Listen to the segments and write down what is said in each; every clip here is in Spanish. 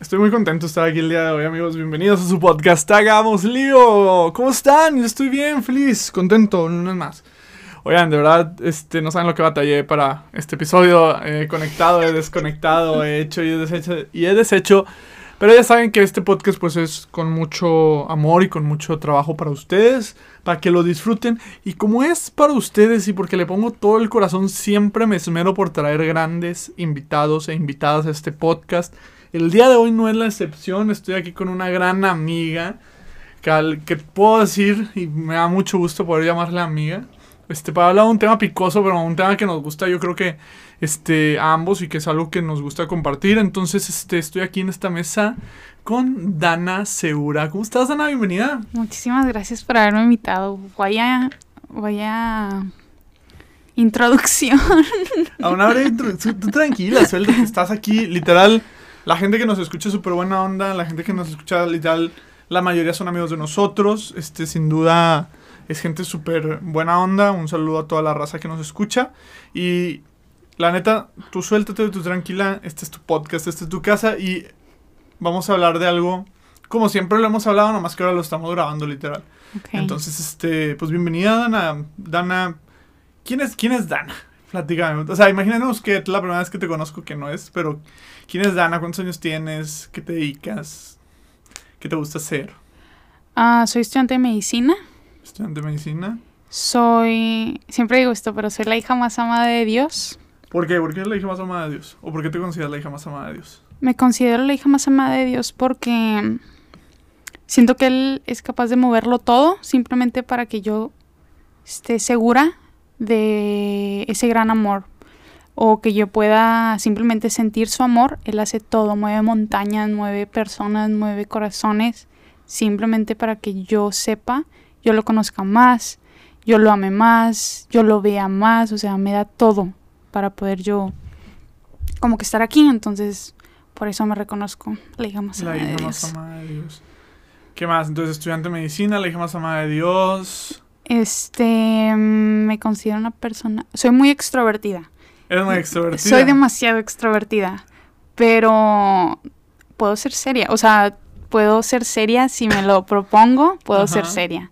Estoy muy contento de estar aquí el día de hoy, amigos. Bienvenidos a su podcast Hagamos Lío. ¿Cómo están? Yo estoy bien, feliz, contento, no es más. Oigan, de verdad, este, no saben lo que batallé para este episodio. He conectado, he desconectado, he hecho y he deshecho. Y he deshecho. Pero ya saben que este podcast pues es con mucho amor y con mucho trabajo para ustedes, para que lo disfruten. Y como es para ustedes y porque le pongo todo el corazón, siempre me esmero por traer grandes invitados e invitadas a este podcast. El día de hoy no es la excepción, estoy aquí con una gran amiga que, que puedo decir y me da mucho gusto poder llamarle amiga. Este, para hablar de un tema picoso, pero un tema que nos gusta, yo creo que este, a ambos y que es algo que nos gusta compartir. Entonces, este, estoy aquí en esta mesa con Dana Segura. ¿Cómo estás, Dana? Bienvenida. Muchísimas gracias por haberme invitado. Vaya, vaya introducción. A una breve introducción. Tú tranquila, suelta que estás aquí, literal la gente que nos escucha es súper buena onda, la gente que nos escucha literal, la mayoría son amigos de nosotros, este sin duda es gente súper buena onda, un saludo a toda la raza que nos escucha y la neta, tú suéltate, tú tranquila, este es tu podcast, este es tu casa y vamos a hablar de algo como siempre lo hemos hablado, nomás que ahora lo estamos grabando literal. Entonces, este, pues bienvenida Dana, Dana, ¿quién es, quién es Dana? Platícame. O sea, imagínate que es la primera vez que te conozco, que no es, pero ¿quién es Dana? ¿Cuántos años tienes? ¿Qué te dedicas? ¿Qué te gusta hacer? Ah, soy estudiante de medicina. ¿Estudiante de medicina? Soy, siempre digo esto, pero soy la hija más amada de Dios. ¿Por qué? ¿Por qué eres la hija más amada de Dios? ¿O por qué te consideras la hija más amada de Dios? Me considero la hija más amada de Dios porque siento que Él es capaz de moverlo todo simplemente para que yo esté segura de ese gran amor o que yo pueda simplemente sentir su amor, Él hace todo, mueve montañas, mueve personas, mueve corazones, simplemente para que yo sepa, yo lo conozca más, yo lo ame más, yo lo vea más, o sea, me da todo para poder yo como que estar aquí, entonces por eso me reconozco la hija más amada de Dios. de Dios. ¿Qué más? Entonces, estudiante de medicina, la hija más amada de Dios. Este, me considero una persona, soy muy extrovertida. Eres muy extrovertida. Soy demasiado extrovertida, pero puedo ser seria, o sea, puedo ser seria si me lo propongo, puedo ser seria.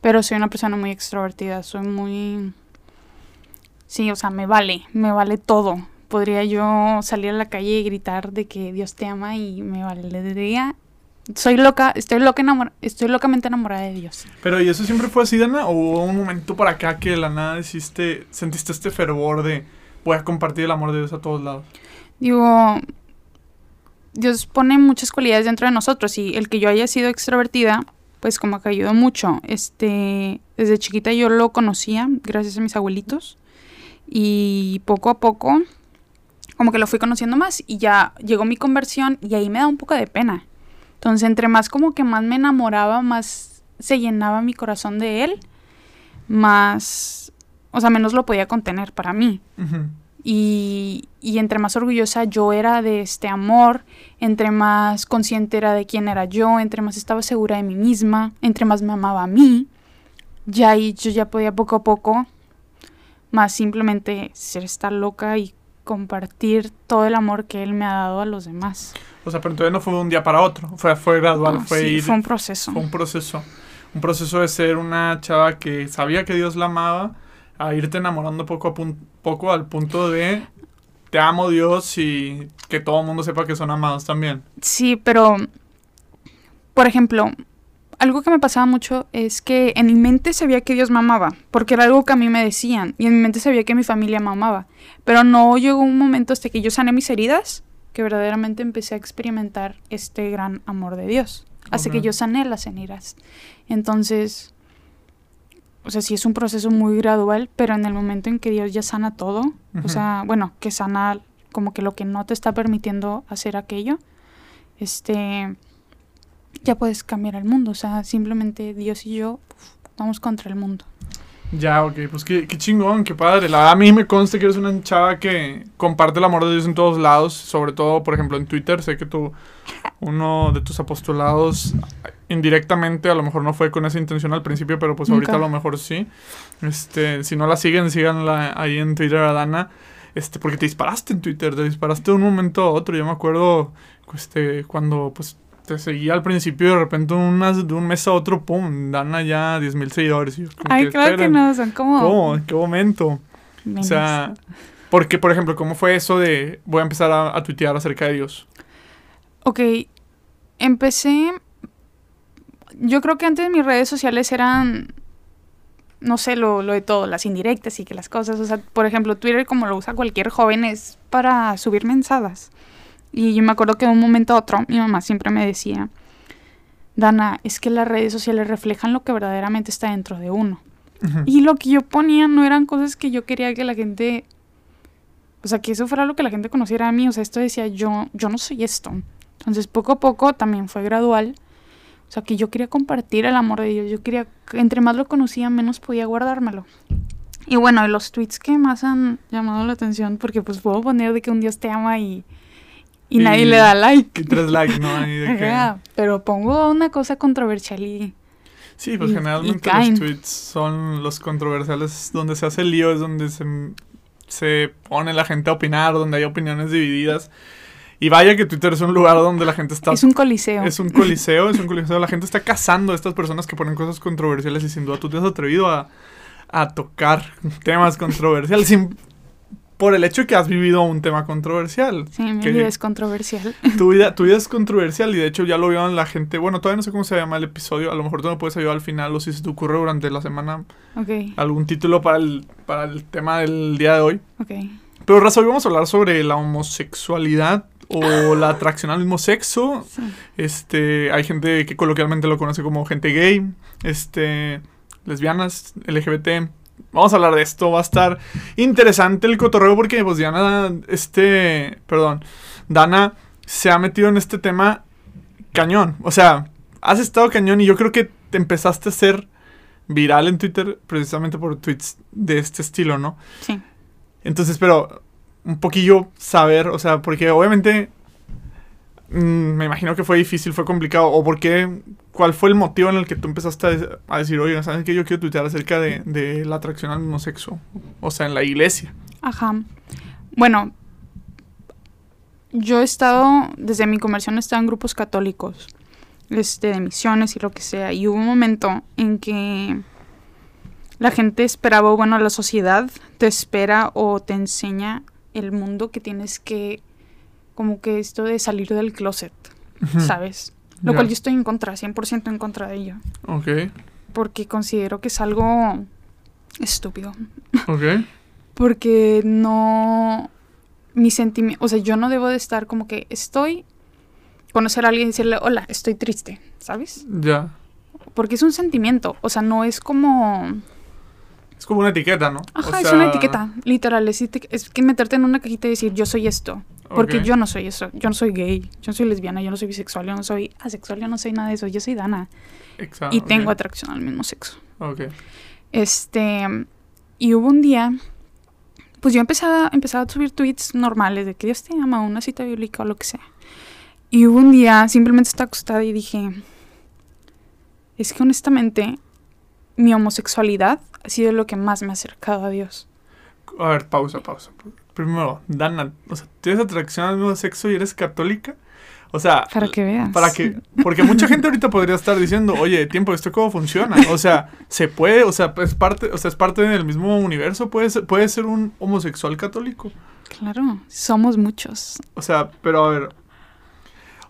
Pero soy una persona muy extrovertida, soy muy Sí, o sea, me vale, me vale todo. Podría yo salir a la calle y gritar de que Dios te ama y me valdría soy loca, estoy loca estoy locamente enamorada de Dios. Pero ¿y eso siempre fue así, Dana? ¿O hubo un momento para acá que de la nada hiciste, sentiste este fervor de a compartir el amor de Dios a todos lados? Digo, Dios pone muchas cualidades dentro de nosotros y el que yo haya sido extrovertida, pues como que ayudó mucho. Este, desde chiquita yo lo conocía gracias a mis abuelitos y poco a poco como que lo fui conociendo más y ya llegó mi conversión y ahí me da un poco de pena entonces, entre más como que más me enamoraba, más se llenaba mi corazón de él, más, o sea, menos lo podía contener para mí. y, y, entre más orgullosa yo era de este amor, entre más consciente era de quién era yo, entre más estaba segura de mí misma, entre más me amaba a mí, ya ahí yo ya podía poco a poco más simplemente ser esta loca y compartir todo el amor que él me ha dado a los demás. O sea, pero entonces no fue de un día para otro, fue, fue gradual, fue sí, fue un proceso. Fue un proceso. Un proceso de ser una chava que sabía que Dios la amaba, a irte enamorando poco a poco al punto de te amo Dios y que todo el mundo sepa que son amados también. Sí, pero, por ejemplo, algo que me pasaba mucho es que en mi mente sabía que Dios me amaba, porque era algo que a mí me decían, y en mi mente sabía que mi familia me amaba, pero no llegó un momento hasta que yo sané mis heridas que verdaderamente empecé a experimentar este gran amor de Dios. Hace que yo sané las heridas. Entonces, o sea, sí es un proceso muy gradual, pero en el momento en que Dios ya sana todo, o sea, bueno, que sana como que lo que no te está permitiendo hacer aquello, este, ya puedes cambiar el mundo. O sea, simplemente Dios y yo vamos contra el mundo. Ya, ok, pues qué, qué, chingón, qué padre. La verdad, a mí me consta que eres una chava que comparte el amor de Dios en todos lados, sobre todo, por ejemplo, en Twitter. Sé que tú, uno de tus apostolados, indirectamente, a lo mejor no fue con esa intención al principio, pero pues ahorita a lo mejor sí. Este, si no la siguen, síganla ahí en Twitter a Dana. este, porque te disparaste en Twitter, te disparaste de un momento a otro. Yo me acuerdo, este, cuando, pues, te seguía al principio y de repente unas, de un mes a otro, pum, dan ya 10 mil seguidores. Y yo, como Ay, claro que no, son como... ¿Cómo? ¿En qué momento? O sea, porque, por ejemplo, ¿cómo fue eso de voy a empezar a, a tuitear acerca de Dios? Ok, empecé. Yo creo que antes mis redes sociales eran. No sé, lo, lo de todo, las indirectas y que las cosas. O sea, por ejemplo, Twitter, como lo usa cualquier joven, es para subir mensadas. Y yo me acuerdo que de un momento a otro, mi mamá siempre me decía: Dana, es que las redes sociales reflejan lo que verdaderamente está dentro de uno. Y lo que yo ponía no eran cosas que yo quería que la gente. O sea, que eso fuera lo que la gente conociera a mí. O sea, esto decía yo, yo no soy esto. Entonces, poco a poco también fue gradual. O sea, que yo quería compartir el amor de Dios. Yo quería, que entre más lo conocía, menos podía guardármelo. Y bueno, los tweets que más han llamado la atención, porque pues puedo poner de que un Dios te ama y, y, Y- nadie le da like. Y tres likes, ¿no? Ahí de que- Ajá, Pero pongo una cosa controversial y... Sí, pues Y- generalmente y los tweets son los controversiales, donde se hace el lío, es donde se, se pone la gente a opinar, donde hay opiniones divididas. Y vaya que Twitter es un lugar donde la gente está... Es un coliseo. es un coliseo, es un coliseo. La gente está cazando a estas personas que ponen cosas controversiales y sin duda tú te has atrevido a, a tocar temas controversiales sin, por el hecho de que has vivido un tema controversial. Sí, mi que- vida es controversial. Tu vida, tu vida es controversial y de hecho ya lo vieron la gente. Bueno, todavía no sé cómo se llama el episodio. A lo mejor tú me puedes ayudar al final o si se te ocurre durante la semana Ok, algún título para el, para el tema del día de hoy. ok. Pero Raza, hoy vamos a hablar sobre la homosexualidad o la atracción al mismo sexo. Sí. Este, hay gente que coloquialmente lo conoce como gente gay, este, lesbianas, LGBT. Vamos a hablar de esto, va a estar interesante el cotorreo porque pues Diana, este, perdón, Dana se ha metido en este tema cañón. O sea, has estado cañón y yo creo que te empezaste a ser viral en Twitter precisamente por tweets de este estilo, ¿no? Sí. Entonces, pero un poquillo saber, o sea, porque obviamente mm, me imagino que fue difícil, fue complicado, o por qué, cuál fue el motivo en el que tú empezaste a, de- a decir, oiga, ¿sabes qué? Yo quiero tuitear acerca de, de la atracción al mismo sexo, o sea, en la iglesia. Ajá. Bueno, yo he estado, desde mi conversión he estado en grupos católicos, este, de misiones y lo que sea, y hubo un momento en que la gente esperaba, bueno, la sociedad te espera o te enseña el mundo que tienes que, como que esto de salir del closet, ¿sabes? Lo cual yo estoy en contra, 100% en contra de ello, Ok, porque considero que es algo estúpido. ok, Porque no. Mi sentimiento. O sea, yo no debo de estar como que estoy. Conocer a alguien y decirle, hola, estoy triste, ¿sabes? ya. Porque es un sentimiento. O sea, no es como. Es como una etiqueta, ¿no? O Ajá, es una etiqueta, literal. Es, es que meterte en una cajita y decir, yo soy esto. Porque ok, yo no soy eso. Yo no soy gay. Yo no soy lesbiana. Yo no soy bisexual. Yo no soy asexual. Yo no soy nada de eso. Yo soy Dana. exa- y tengo ok, atracción al mismo sexo. Ok, Este, y hubo un día, pues yo empezaba, empezaba a subir tweets normales de que Dios te ama, una cita bíblica o lo que sea. Y hubo un día, simplemente estaba acostada y dije, es que honestamente, mi homosexualidad ha sido lo que más me ha acercado a Dios. a ver, pausa, pausa. Primero, Dana, o sea, ¿tienes atracción al mismo sexo y eres católica? O sea, Para que veas. Para que, porque mucha gente ahorita podría estar diciendo, oye, tiempo, ¿esto cómo funciona? O sea, se puede, o sea, es parte, o sea, es parte del mismo universo, puede ser, puede ser un homosexual católico. Claro, somos muchos. O sea, pero a ver.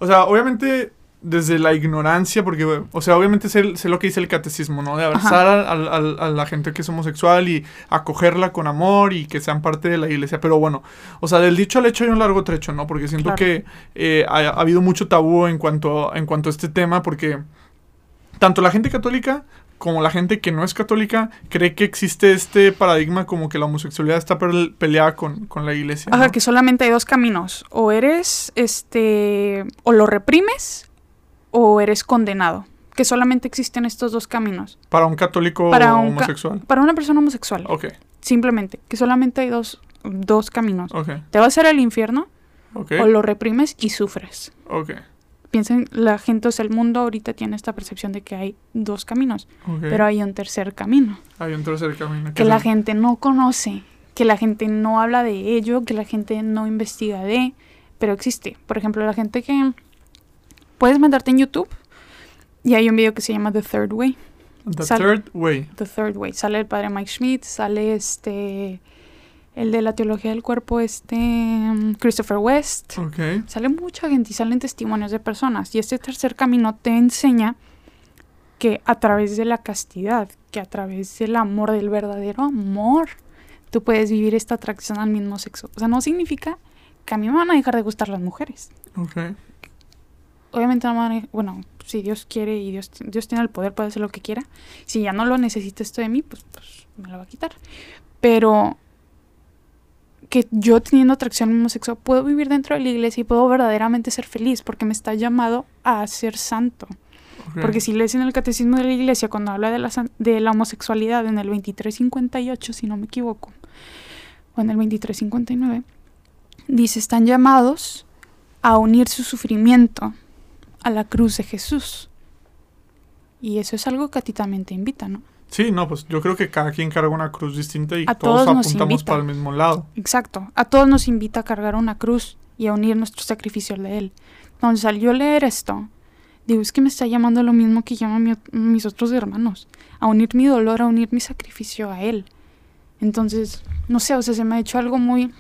O sea, obviamente desde la ignorancia, porque, o sea, obviamente sé, sé lo que dice el catecismo, ¿no? De abrazar a, a- a- la gente que es homosexual y acogerla con amor y que sean parte de la iglesia. Pero bueno, o sea, del dicho al hecho hay un largo trecho, ¿no? Porque siento Claro. que eh, ha, ha habido mucho tabú en cuanto, en cuanto a este tema, porque tanto la gente católica como la gente que no es católica cree que existe este paradigma como que la homosexualidad está pel- peleada con, con la iglesia. Ajá, ¿no? que solamente hay dos caminos. O eres, este, o lo reprimes o eres condenado. Que solamente existen estos dos caminos. Para un católico Para un ca- homosexual. Para una persona homosexual. Ok, Simplemente. Que solamente hay dos, dos caminos. ok, Te vas a ir al infierno ok, o lo reprimes y sufres. ok, Piensen, la gente, o sea, el mundo ahorita tiene esta percepción de que hay dos caminos. ok. Pero hay un tercer camino. Hay un tercer camino. Que la gente no conoce. que la gente no habla de ello, que la gente no investiga de, pero existe. Por ejemplo, la gente que puedes meterte en YouTube y hay un video que se llama The Third Way. The Sal- Third Way. The Third Way. Sale el padre Mike Schmidt, sale este el de la teología del cuerpo, este mm, Christopher West. Ok. Sale mucha gente y salen testimonios de personas. Y este tercer camino te enseña que a través de la castidad, que a través del amor, del verdadero amor, tú puedes vivir esta atracción al mismo sexo. O sea, no significa que a mí me van a dejar de gustar las mujeres. Ok. Obviamente no. Bueno, si Dios quiere y Dios, Dios tiene el poder, puede hacer lo que quiera. Si ya no lo necesita esto de mí, pues, pues me lo va a quitar. Pero que yo teniendo atracción al mismo sexo puedo vivir dentro de la iglesia y puedo verdaderamente ser feliz porque me está llamado a ser santo. Porque si lees en el catecismo de la iglesia cuando habla de la, de la homosexualidad en el 2358, si no me equivoco, o en el 2359, dice, están llamados a unir su sufrimiento a la cruz de Jesús. Y eso es algo que a ti también te invita, ¿no? Sí, no, pues yo creo que cada quien carga una cruz distinta y A todos, apuntamos invita. para el mismo lado. Exacto. A todos nos invita a cargar una cruz y a unir nuestro sacrificio de Él. Entonces, al yo leer esto, digo, es que me está llamando lo mismo que llaman mi- mis otros hermanos. A unir mi dolor, a unir mi sacrificio a Él. Entonces, no sé, o sea, se me ha hecho algo muy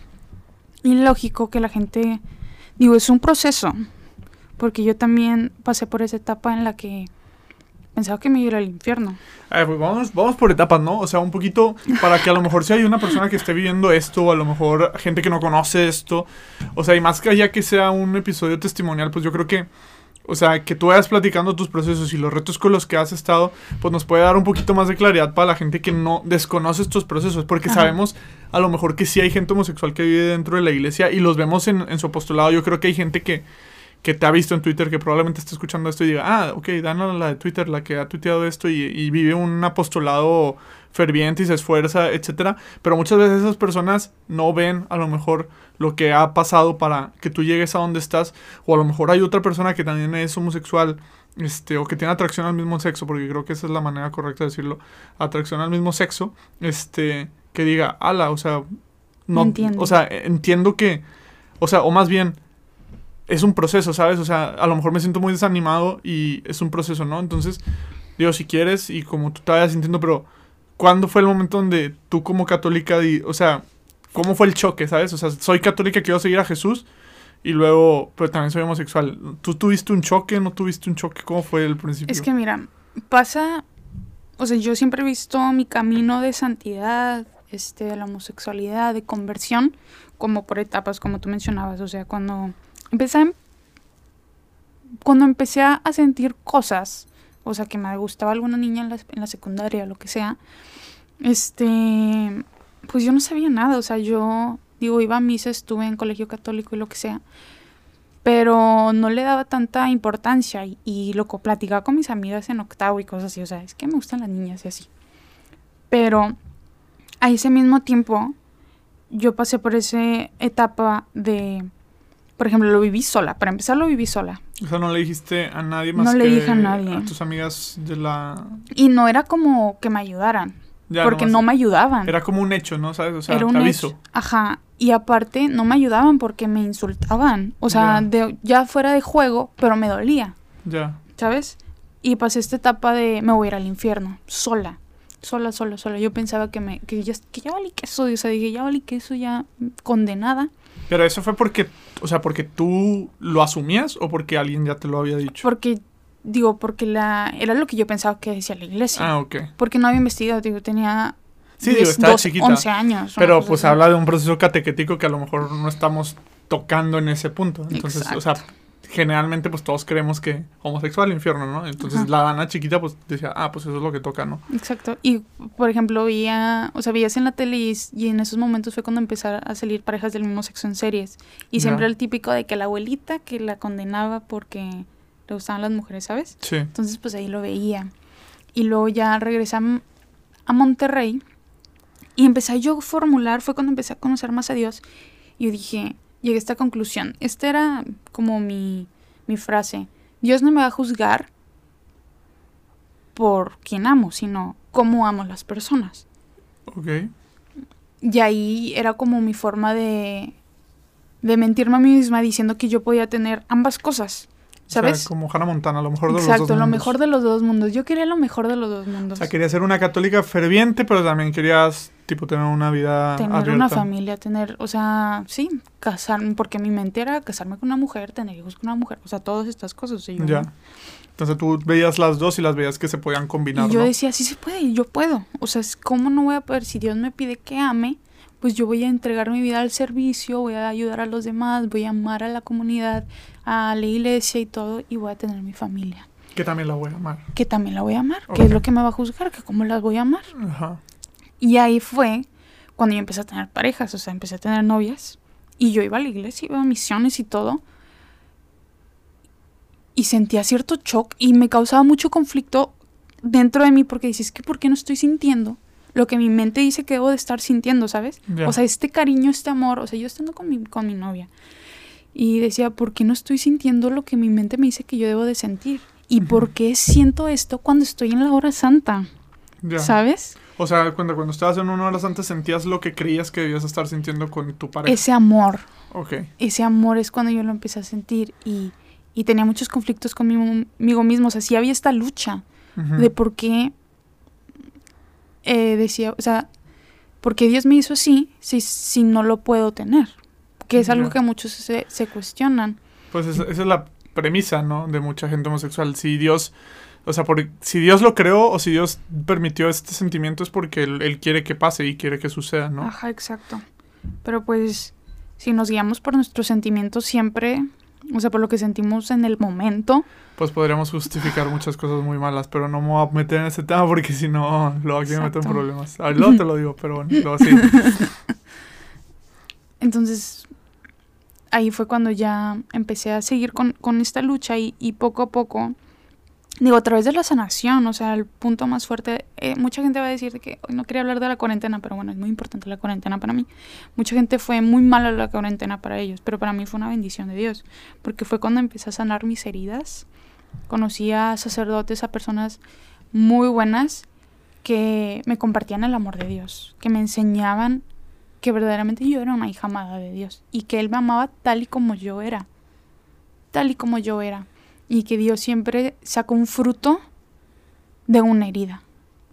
ilógico que la gente... Digo, es un proceso. Porque yo también pasé por esa etapa en la que pensaba que me iba al infierno. Pues vamos, vamos por etapas, ¿no? O sea, un poquito para que a lo mejor si hay una persona que esté viviendo esto, o a lo mejor gente que no conoce esto, o sea, y más que allá que sea un episodio testimonial, pues yo creo que, o sea, que tú vayas platicando tus procesos y los retos con los que has estado, pues nos puede dar un poquito más de claridad para la gente que no desconoce estos procesos, porque Ajá. sabemos a lo mejor que sí hay gente homosexual que vive dentro de la iglesia y los vemos en, en su apostolado. Yo creo que hay gente que que te ha visto en Twitter, que probablemente esté escuchando esto y diga, ah, ok, Dana, la de Twitter, la que ha tuiteado esto y, y vive un apostolado ferviente y se esfuerza, etcétera. Pero muchas veces esas personas no ven a lo mejor lo que ha pasado para que tú llegues a donde estás. O a lo mejor hay otra persona que también es homosexual, este, o que tiene atracción al mismo sexo, porque creo que esa es la manera correcta de decirlo, atracción al mismo sexo, este, que diga, ala, o sea, no, Entiendo. o sea, entiendo que, o sea, o más bien, es un proceso, ¿sabes? O sea, a lo mejor me siento muy desanimado y es un proceso, ¿no? Entonces, digo, si quieres y como tú te vayas sintiendo, pero ¿cuándo fue el momento donde tú como católica, o sea, cómo fue el choque, ¿sabes? O sea, soy católica, quiero seguir a Jesús y luego, pero también soy homosexual. ¿Tú tuviste un choque? ¿No tuviste un choque? ¿Cómo fue el principio? Es que mira, pasa, o sea, yo siempre he visto mi camino de santidad, este, de la homosexualidad, de conversión, como por etapas, como tú mencionabas, o sea, cuando empecé, cuando empecé a sentir cosas, o sea, que me gustaba alguna niña en la, en la secundaria, lo que sea, este, pues yo no sabía nada, o sea, yo, digo, iba a misa, estuve en colegio católico y lo que sea, pero no le daba tanta importancia y, y lo platicaba con mis amigas en octavo y cosas así, o sea, es que me gustan las niñas y así. Pero a ese mismo tiempo yo pasé por esa etapa de, por ejemplo, lo viví sola, para empezar lo viví sola O sea, no le dijiste a nadie más No le que dije a nadie. a tus amigas de la... y no era como que me ayudaran, Ya, porque nomás- no me ayudaban. Era como un hecho, ¿no? ¿Sabes? O sea, Era un te aviso. hecho. Ajá. Y aparte, no me ayudaban porque me insultaban. O sea, Ya. de, ya fuera de juego, pero me dolía. Ya. ¿sabes? Y pasé esta etapa de me voy a ir al infierno, sola, sola, sola, sola. Yo pensaba que me que ya, que ya valí queso, o sea, dije, ya valí queso, ya condenada. Pero eso fue porque, o sea, porque tú lo asumías o porque alguien ya te lo había dicho. Porque, digo, porque la era lo que yo pensaba que decía la iglesia. Ah, ok. Porque no había investigado, digo, tenía Sí, digo, estaba chiquita. 11 años. Pero pues así. habla de un proceso catequético que a lo mejor no estamos tocando en ese punto. Entonces, o sea. Generalmente pues todos creemos que homosexual, infierno, ¿no? Entonces Ajá. la Dana chiquita pues decía, ah, pues eso es lo que toca, ¿no? Exacto. Y, por ejemplo, veía, o sea, veías en la tele y, y en esos momentos fue cuando empezaron a salir parejas del mismo sexo en series. Y siempre el típico de que la abuelita que la condenaba porque le gustaban las mujeres, ¿sabes? Sí. Entonces, pues ahí lo veía. Y luego ya regresé a, Monterrey y empecé yo a formular, fue cuando empecé a conocer más a Dios. Y yo dije, llegué a esta conclusión. Esta era como mi, mi frase. Dios no me va a juzgar por quien amo, sino cómo amo a las personas. Ok. Y ahí era como mi forma de, de mentirme a mí misma diciendo que yo podía tener ambas cosas. ¿Sabes? O sea, como Hannah Montana, lo mejor de Exacto, los dos lo mundos. mejor de los dos mundos. Yo quería lo mejor de los dos mundos. O sea, querías ser una católica ferviente, pero también querías, tipo, tener una vida tener abierta. una familia, tener, o sea, sí, casarme, porque mi mente era casarme con una mujer, tener hijos con una mujer, o sea, todas estas cosas. y yo, Ya. Entonces tú veías las dos y las veías que se podían combinar, Y yo ¿no? decía, sí se puede, yo puedo. O sea, ¿cómo no voy a poder? Si Dios me pide que ame, pues yo voy a entregar mi vida al servicio, voy a ayudar a los demás, voy a amar a la comunidad, a la iglesia y todo, y voy a tener mi familia. Que también la voy a amar. Que también la voy a amar, Ok. que es lo que me va a juzgar, que cómo las voy a amar. Ajá. Y ahí fue cuando yo empecé a tener parejas, o sea, empecé a tener novias. Y yo iba a la iglesia, iba a misiones y todo. Y sentía cierto shock y me causaba mucho conflicto dentro de mí porque dices, que ¿por qué no estoy sintiendo lo que mi mente dice que debo de estar sintiendo, ¿sabes? O sea, este cariño, este amor, o sea, yo estando con mi, con mi novia. Y decía, ¿por qué no estoy sintiendo lo que mi mente me dice que yo debo de sentir? ¿Y Ujú. por qué siento esto cuando estoy en la hora santa? Ya. ¿Sabes? O sea, cuando, cuando estabas en una hora antes sentías lo que creías que debías estar sintiendo con tu pareja. Ese amor. Ok. ese amor es cuando yo lo empecé a sentir y, y tenía muchos conflictos conmigo mismo. O sea, sí había esta lucha de por qué eh, decía, o sea, por qué Dios me hizo así si, si no lo puedo tener. Que es algo que muchos se, se cuestionan. Pues esa, esa es la premisa, ¿no? De mucha gente homosexual. Si Dios, o sea, por, si Dios lo creó o si Dios permitió este sentimiento es porque él, él quiere que pase y quiere que suceda, ¿no? Ajá, exacto. Pero pues, si nos guiamos por nuestros sentimientos siempre, o sea, por lo que sentimos en el momento, Pues podríamos justificar muchas cosas muy malas, pero no me voy a meter en ese tema porque si no, luego aquí me meto en problemas. A ver, luego te lo digo, pero bueno, luego sí. Entonces, ahí fue cuando ya empecé a seguir con, con esta lucha y, y poco a poco, digo, a través de la sanación, o sea, el punto más fuerte, eh, mucha gente va a decir de que hoy no quería hablar de la cuarentena, pero bueno, es muy importante la cuarentena para mí. Mucha gente fue muy mala la cuarentena para ellos, pero para mí fue una bendición de Dios, porque fue cuando empecé a sanar mis heridas, conocí a sacerdotes, a personas muy buenas que me compartían el amor de Dios, que me enseñaban que verdaderamente yo era una hija amada de Dios y que Él me amaba tal y como yo era, tal y como yo era, y que Dios siempre saca un fruto de una herida,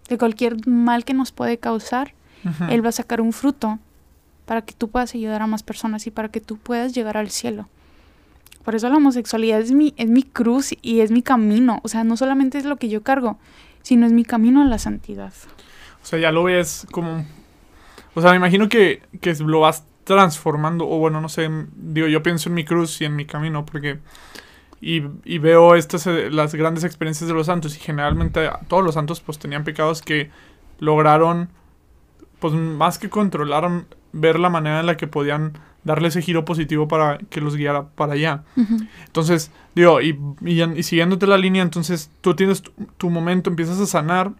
de cualquier mal que nos puede causar, Ujú. Él va a sacar un fruto para que tú puedas ayudar a más personas y para que tú puedas llegar al cielo. Por eso la homosexualidad es mi, es mi cruz y es mi camino, o sea, no solamente es lo que yo cargo, sino es mi camino a la santidad. O sea, ya lo ves como... O sea, me imagino que, que lo vas transformando, o bueno, no sé, digo, yo pienso en mi cruz y en mi camino, porque... Y, y veo estas, eh, las grandes experiencias de los santos, y generalmente todos los santos pues tenían pecados que lograron, pues más que controlaron, ver la manera en la que podían darle ese giro positivo para que los guiara para allá. Entonces, digo, y, y, y siguiéndote la línea, entonces tú tienes tu, tu momento, empiezas a sanar,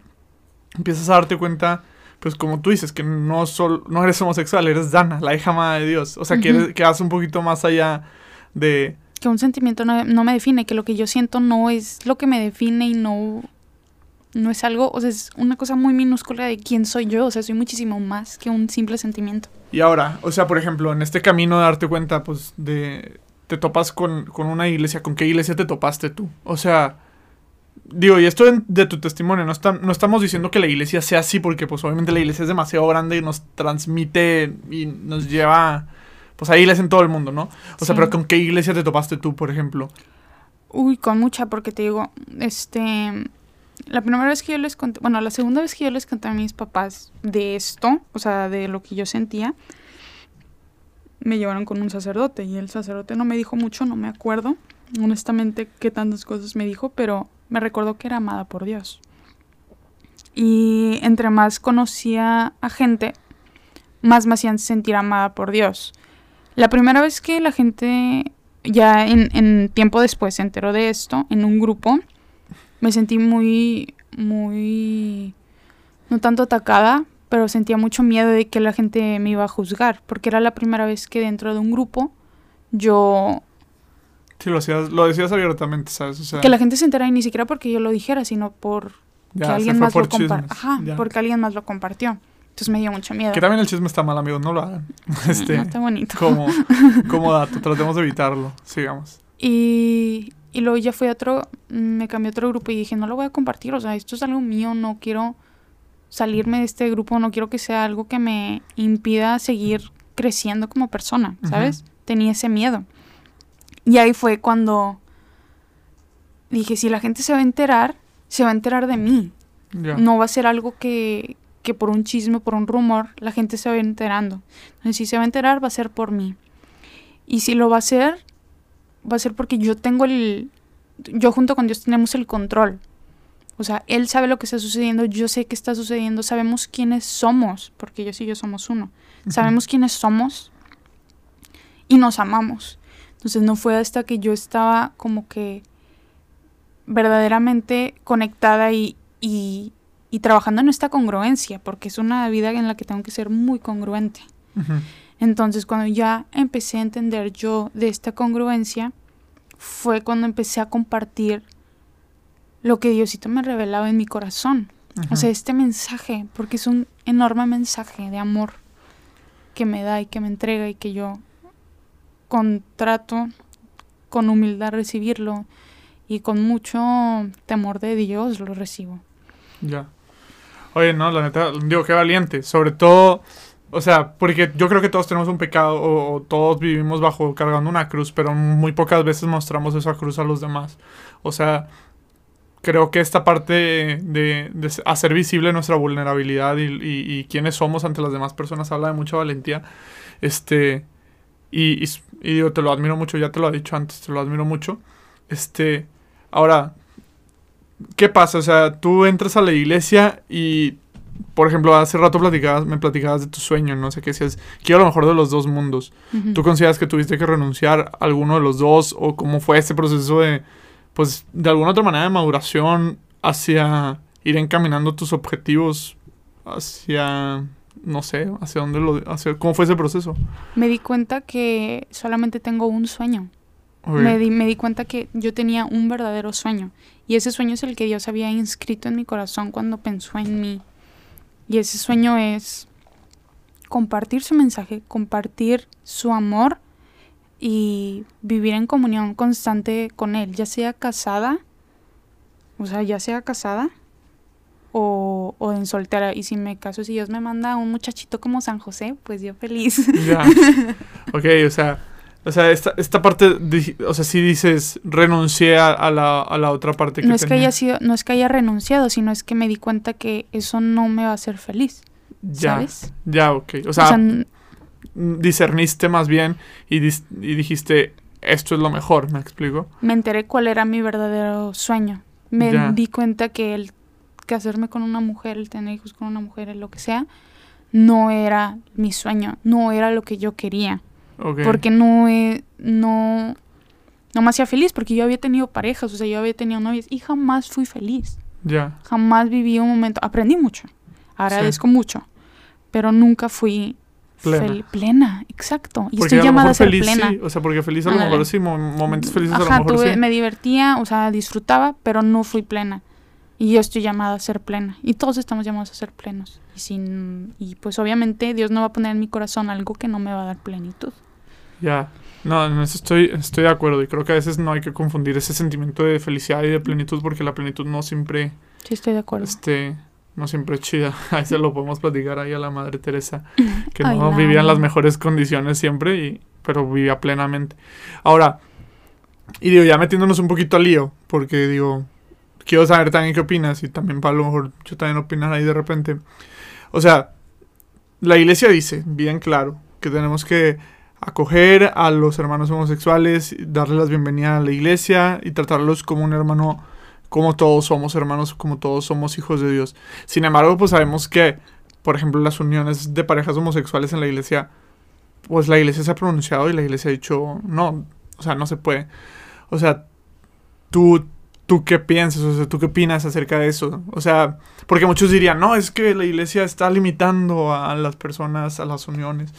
empiezas a darte cuenta, pues como tú dices, que no, sol, no eres homosexual, eres Dana, la hija amada de Dios. O sea, que, Ujú. eres- que vas un poquito más allá de... que un sentimiento no, no me define, que lo que yo siento no es lo que me define y no, no es algo, o sea, es una cosa muy minúscula de quién soy yo, o sea, soy muchísimo más que un simple sentimiento. Y ahora, o sea, por ejemplo, en este camino de darte cuenta, pues, de... Te topas con, con una iglesia, ¿con qué iglesia te topaste tú? O sea, digo, y esto de tu testimonio, no, está- no estamos diciendo que la iglesia sea así, porque pues obviamente la iglesia es demasiado grande y nos transmite y nos lleva, pues hay iglesias en todo el mundo, ¿no? O sea, pero ¿con qué iglesia te topaste tú, por ejemplo? Uy, con mucha, porque te digo, este, la primera vez que yo les conté, bueno, la segunda vez que yo les conté a mis papás de esto, o sea, de lo que yo sentía, me llevaron con un sacerdote y el sacerdote no me dijo mucho, no me acuerdo, honestamente, qué tantas cosas me dijo, pero me recordó que era amada por Dios. Y entre más conocía a gente, más me hacían sentir amada por Dios. La primera vez que la gente ya en, en tiempo después se enteró de esto, en un grupo, me sentí muy, muy, no tanto atacada, pero sentía mucho miedo de que la gente me iba a juzgar, porque era la primera vez que dentro de un grupo yo, Sí, lo, hacías, lo decías abiertamente, ¿sabes? O sea, que la gente se enterara y ni siquiera porque yo lo dijera, sino por ya, que alguien más lo compartió. Ajá, Ya. porque alguien más lo compartió. Entonces me dio mucho miedo. Que también el chisme está mal, amigos, no lo hagan. Este, no está bonito. Como, como dato, tratemos de evitarlo. Sigamos. Y, y luego ya fui a otro, me cambié a otro grupo y dije, no lo voy a compartir, o sea, esto es algo mío, no quiero salirme de este grupo, no quiero que sea algo que me impida seguir creciendo como persona, ¿sabes? Tenía ese miedo. Y ahí fue cuando dije, si la gente se va a enterar, se va a enterar de mí. No va a ser algo que, que por un chisme, por un rumor, la gente se va enterando. Entonces, si se va a enterar, va a ser por mí. Y si lo va a hacer, va a ser porque yo tengo el... Yo junto con Dios tenemos el control. O sea, Él sabe lo que está sucediendo, yo sé qué está sucediendo, sabemos quiénes somos, porque yo y yo somos uno. Sabemos quiénes somos y nos amamos. Entonces no fue hasta que yo estaba como que verdaderamente conectada y, y, trabajando en esta congruencia, porque es una vida en la que tengo que ser muy congruente. Entonces cuando ya empecé a entender yo de esta congruencia, fue cuando empecé a compartir lo que Diosito me revelaba en mi corazón. O sea, este mensaje, porque es un enorme mensaje de amor que me da y que me entrega y que yo contrato con humildad recibirlo y con mucho temor de Dios lo recibo. Ya. Oye, no, la neta, digo, qué valiente. Sobre todo, o sea, porque yo creo que todos tenemos un pecado o, todos vivimos bajo cargando una cruz, pero muy pocas veces mostramos esa cruz a los demás. O sea, creo que esta parte de, hacer visible nuestra vulnerabilidad y, quiénes somos ante las demás personas habla de mucha valentía. Este, y, y, digo, te lo admiro mucho, ya te lo he dicho antes, te lo admiro mucho. Este, ahora, ¿qué pasa? O sea, tú entras a la iglesia y, por ejemplo, hace rato platicabas, me platicabas de tu sueño, no sé qué decías, quiero lo mejor de los dos mundos. ¿Tú consideras que tuviste que renunciar a alguno de los dos o cómo fue este proceso de pues de alguna otra manera de maduración hacia ir encaminando tus objetivos hacia no sé, hacia dónde lo hacia cómo fue ese proceso. Me di cuenta que solamente tengo un sueño. Me di, me di cuenta que yo tenía un verdadero sueño y ese sueño es el que Dios había inscrito en mi corazón cuando pensó en mí. Y ese sueño es compartir su mensaje, compartir su amor y vivir en comunión constante con Él, ya sea casada, o sea, ya sea casada o, o en soltera. Y si me caso, si Dios me manda a un muchachito como San José, pues yo feliz. Ya. Ok, o sea, o sea, esta, esta parte, o sea, si dices, renuncié a, la, a la otra parte que no es que haya sido No es que haya renunciado, sino es que me di cuenta que eso no me va a hacer feliz. Ya, ¿sabes? Ya, ok. O sea, o sea discerniste más bien y, y dijiste, esto es lo mejor, ¿me explico? Me enteré cuál era mi verdadero sueño. Me di cuenta que el casarme con una mujer, el tener hijos con una mujer, lo que sea, no era mi sueño, no era lo que yo quería. Porque no, no, no me hacía feliz, porque yo había tenido parejas, o sea, yo había tenido novias y jamás fui feliz. Ya. Jamás viví un momento, aprendí mucho, agradezco mucho, pero nunca fui Plena. plena, exacto. Y estoy llamada a ser feliz, plena. Sí. O sea, porque feliz a lo mejor sí, momentos felices a lo mejor tuve, me divertía, o sea, disfrutaba, pero no fui plena. Y yo estoy llamada a ser plena. Y todos estamos llamados a ser plenos. Y, sin, y pues obviamente Dios no va a poner en mi corazón algo que no me va a dar plenitud. Ya. No, eso estoy, estoy de acuerdo. Y creo que a veces no hay que confundir ese sentimiento de felicidad y de plenitud porque la plenitud no siempre... Sí, estoy de acuerdo. Este, no siempre es chida. A veces lo podemos platicar ahí a la Madre Teresa, que no vivía en las mejores condiciones siempre, y, pero vivía plenamente. Ahora, y digo, ya metiéndonos un poquito al lío, porque digo, quiero saber también qué opinas, y también para lo mejor yo también opinar ahí de repente. O sea, la iglesia dice, bien claro, que tenemos que acoger a los hermanos homosexuales, darles las bienvenidas a la iglesia y tratarlos como un hermano como todos somos hermanos, como todos somos hijos de Dios. Sin embargo, pues sabemos que, por ejemplo, las uniones de parejas homosexuales en la iglesia, pues la iglesia se ha pronunciado y la iglesia ha dicho, no, o sea, no se puede. O sea, tú, tú qué piensas, o sea, tú qué opinas acerca de eso. O sea, porque muchos dirían, no, es que la iglesia está limitando a las personas, a las uniones.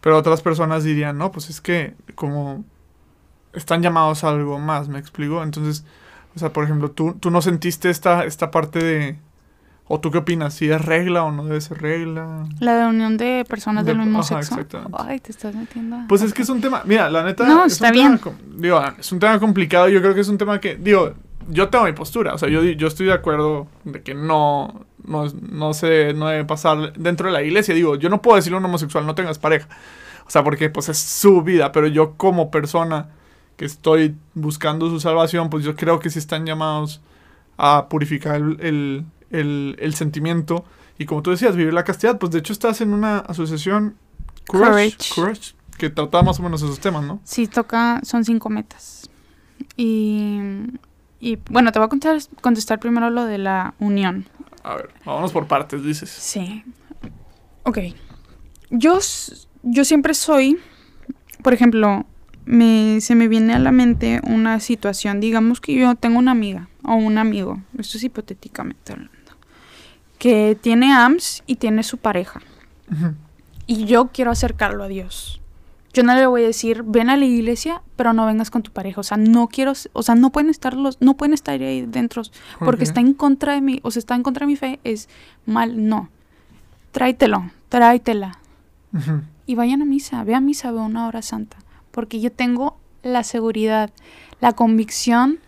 Pero otras personas dirían, no, pues es que como están llamados a algo más, ¿me explico? Entonces, o sea, por ejemplo, tú, tú no sentiste esta, esta parte de... ¿O tú qué opinas? ¿Si es regla o no debe ser regla? La de unión de personas De- del mismo ajá, sexo. Ay, te estás metiendo. Pues es que es un tema, mira, la neta. No, es está un bien. digo, es un tema complicado. Yo creo que es un tema que, digo, yo tengo mi postura. O sea, yo, yo estoy de acuerdo de que no, no, no se no debe pasar dentro de la iglesia. Digo, yo no puedo decirle a un homosexual, no tengas pareja. O sea, porque pues es su vida. Pero yo como persona que estoy buscando su salvación, pues yo creo que sí están llamados a purificar el, el, el- sentimiento. Y como tú decías, vivir la castidad. Pues de hecho estás en una asociación Courage, Courage. Courage, que trata más o menos esos temas, ¿no? Sí, toca, son cinco metas. Y, y bueno, te voy a contar- contestar primero lo de la unión. A ver, vámonos por partes, dices. Sí. Ok. Yo, yo siempre soy, por ejemplo, me, se me viene a la mente una situación, digamos que yo tengo una amiga o un amigo, esto es hipotéticamente hablando, que tiene AMS y tiene su pareja. Y yo quiero acercarlo a Dios. Yo no le voy a decir, ven a la iglesia, pero no vengas con tu pareja. O sea, no quiero, o sea, no pueden estar los, no pueden estar ahí dentro, porque está en contra de mí, o sea, está en contra de mi fe, es mal, no. Tráetelo, tráetela. Y vayan a misa, ve a misa, ve una hora santa. Porque yo tengo la seguridad, la convicción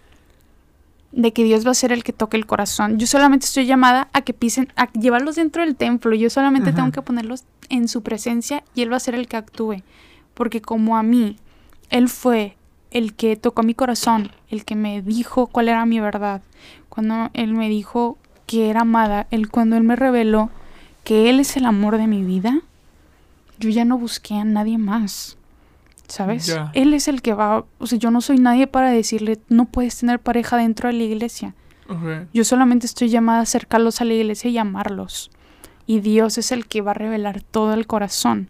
de que Dios va a ser el que toque el corazón. Yo solamente estoy llamada a que pisen, a llevarlos dentro del templo. Yo solamente tengo que ponerlos en su presencia y Él va a ser el que actúe. Porque como a mí, Él fue el que tocó mi corazón, el que me dijo cuál era mi verdad. Cuando Él me dijo que era amada, él, cuando Él me reveló que Él es el amor de mi vida, yo ya no busqué a nadie más. ¿Sabes? Él es el que va, o sea, yo no soy nadie para decirle, no puedes tener pareja dentro de la iglesia. Yo solamente estoy llamada a acercarlos a la iglesia y amarlos. Y Dios es el que va a revelar todo el corazón.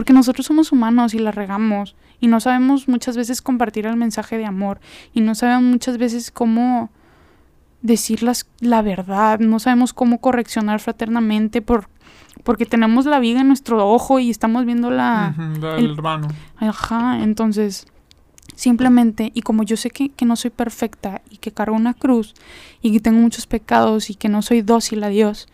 Porque nosotros somos humanos y la regamos. Y no sabemos muchas veces compartir el mensaje de amor. Y no sabemos muchas veces cómo decir las- la verdad. No sabemos cómo correccionar fraternamente por, porque tenemos la viga en nuestro ojo y estamos viendo la... Da el- el hermano. Ajá, entonces, simplemente, y como yo sé que, que no soy perfecta y que cargo una cruz y que tengo muchos pecados y que no soy dócil a Dios,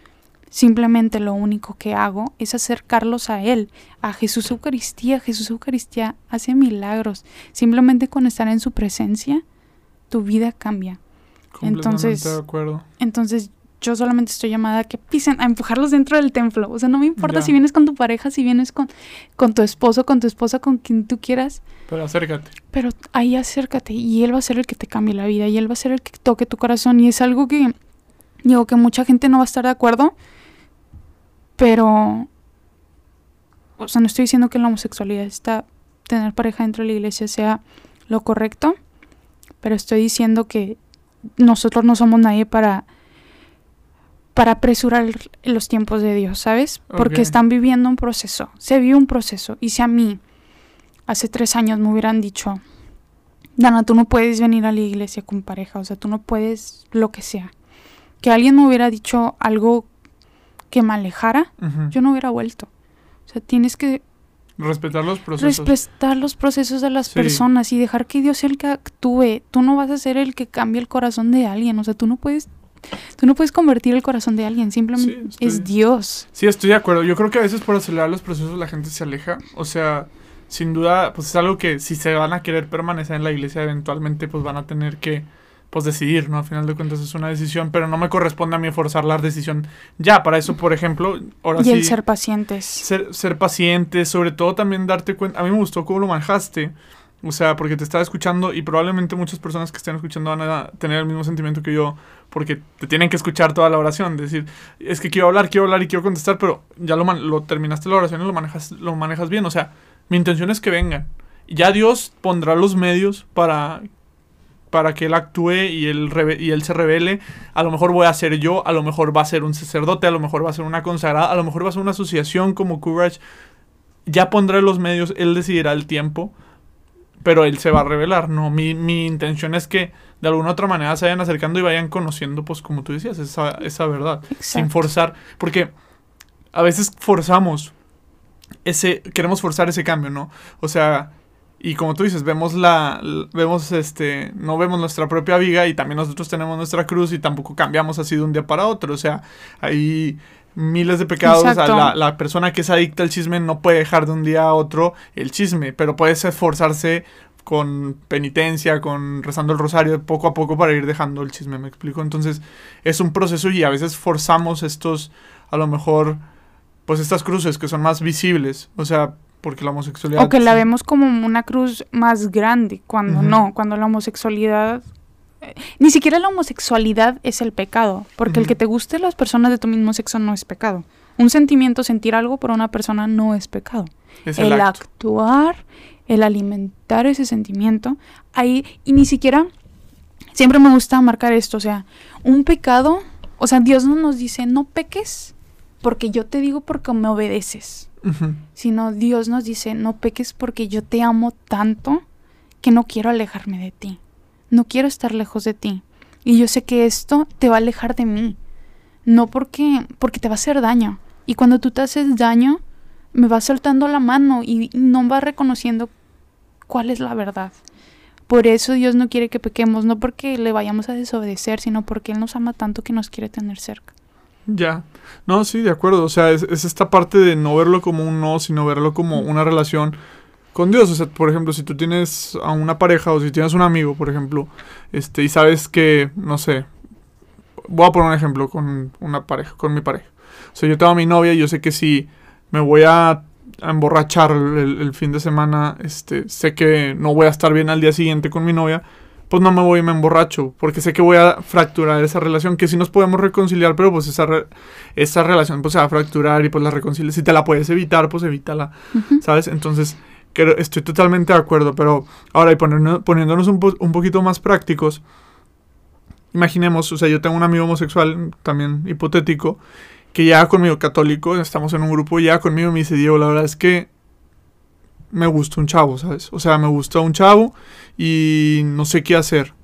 simplemente lo único que hago es acercarlos a Él, a Jesús Eucaristía. Jesús Eucaristía hace milagros. Simplemente con estar en su presencia, tu vida cambia. Entonces- de acuerdo. Entonces, yo solamente estoy llamada a que pisen, a empujarlos dentro del templo. O sea, no me importa Ya. si vienes con tu pareja, si vienes con, con tu esposo, con tu esposa, con quien tú quieras. Pero acércate. Pero ahí acércate y él va a ser el que te cambie la vida y él va a ser el que toque tu corazón y es algo que digo que mucha gente no va a estar de acuerdo, pero o sea, no estoy diciendo que la homosexualidad está tener pareja dentro de la iglesia sea lo correcto, pero estoy diciendo que nosotros no somos nadie para para apresurar los tiempos de Dios, ¿sabes? Porque están viviendo un proceso. Se vive un proceso. Y si a mí hace tres años me hubieran dicho, Dana, tú no puedes venir a la iglesia con pareja, o sea, tú no puedes lo que sea. Que alguien me hubiera dicho algo que me alejara, yo no hubiera vuelto. O sea, tienes que Respetar los procesos. respetar los procesos de las Sí. personas y dejar que Dios sea el que actúe. Tú no vas a ser el que cambie el corazón de alguien, o sea, tú no puedes tú no puedes convertir el corazón de alguien, simplemente Sí, estoy- es Dios. Sí, estoy de acuerdo. Yo creo que a veces por acelerar los procesos la gente se aleja. O sea, sin duda, pues es algo que si se van a querer permanecer en la iglesia, eventualmente pues van a tener que pues decidir, ¿no? Al final de cuentas es una decisión, pero no me corresponde a mí forzar la decisión. Ya, para eso, por ejemplo, ahora y sí... el ser pacientes. ser, ser paciente, sobre todo también darte cuenta. A mí me gustó cómo lo manejaste. O sea, porque te estaba escuchando y probablemente muchas personas que estén escuchando van a tener el mismo sentimiento que yo, porque te tienen que escuchar toda la oración. Decir, es que quiero hablar, quiero hablar y quiero contestar, pero ya lo, lo terminaste la oración y lo manejas, lo manejas bien. O sea, mi intención es que vengan. Ya Dios pondrá los medios para, para que Él actúe y él, y él se revele. A lo mejor voy a ser yo, a lo mejor va a ser un sacerdote, a lo mejor va a ser una consagrada, a lo mejor va a ser una asociación como Courage. Ya pondré los medios, Él decidirá el tiempo, pero Él se va a revelar. No, mi, mi intención es que de alguna otra manera se vayan acercando y vayan conociendo, pues como tú decías, esa, esa verdad. Sin forzar, porque a veces forzamos ese, queremos forzar ese cambio, ¿no? O sea, y como tú dices, vemos la, vemos este, no vemos nuestra propia viga y también nosotros tenemos nuestra cruz y tampoco cambiamos así de un día para otro. O sea, hay miles de pecados. O sea, la, la, persona que es adicta al chisme no puede dejar de un día a otro el chisme, pero puede esforzarse con penitencia, con rezando el rosario poco a poco para ir dejando el chisme, me explico. Entonces es un proceso y a veces forzamos estos, a lo mejor, pues estas cruces que son más visibles. O sea, porque la homosexualidad... O que la vemos como una cruz más grande, cuando no, cuando la homosexualidad... Eh, ni siquiera la homosexualidad es el pecado, porque el que te guste las personas de tu mismo sexo no es pecado. Un sentimiento, sentir algo por una persona no es pecado. Es el, actuar, el alimentar ese sentimiento, ahí, y ni siquiera, siempre me gusta marcar esto, o sea, un pecado, o sea, Dios no nos dice, no peques, porque yo te digo porque me obedeces sino Dios nos dice, no peques porque yo te amo tanto que no quiero alejarme de ti, no quiero estar lejos de ti. Y yo sé que esto te va a alejar de mí, no porque, porque te va a hacer daño. Y cuando tú te haces daño, me vas soltando la mano y no vas reconociendo cuál es la verdad. Por eso Dios no quiere que pequemos, no porque le vayamos a desobedecer, sino porque Él nos ama tanto que nos quiere tener cerca. Ya. No, sí, de acuerdo. O sea, es, esta parte de no verlo como un no, sino verlo como una relación con Dios. O sea, por ejemplo, si tú tienes a una pareja o si tienes un amigo, por ejemplo, este, y sabes que, no sé, voy a poner un ejemplo con una pareja, con mi pareja. O sea, yo tengo a mi novia y yo sé que si me voy a, emborrachar el, el, fin de semana, este, sé que no voy a estar bien al día siguiente con mi novia pues no me voy y me emborracho, porque sé que voy a fracturar esa relación, que si nos podemos reconciliar, pero pues esa, esa relación pues se va a fracturar y pues la reconcilias, si te la puedes evitar, pues evítala, ¿sabes? Entonces, estoy totalmente de acuerdo, pero ahora y poniéndonos un, un poquito más prácticos, imaginemos, o sea, yo tengo un amigo homosexual, también hipotético, que ya conmigo católico, estamos en un grupo, ya conmigo me dice, Diego, la verdad es que me gusta un chavo, ¿sabes? O sea, me gusta un chavo y no sé qué hacer.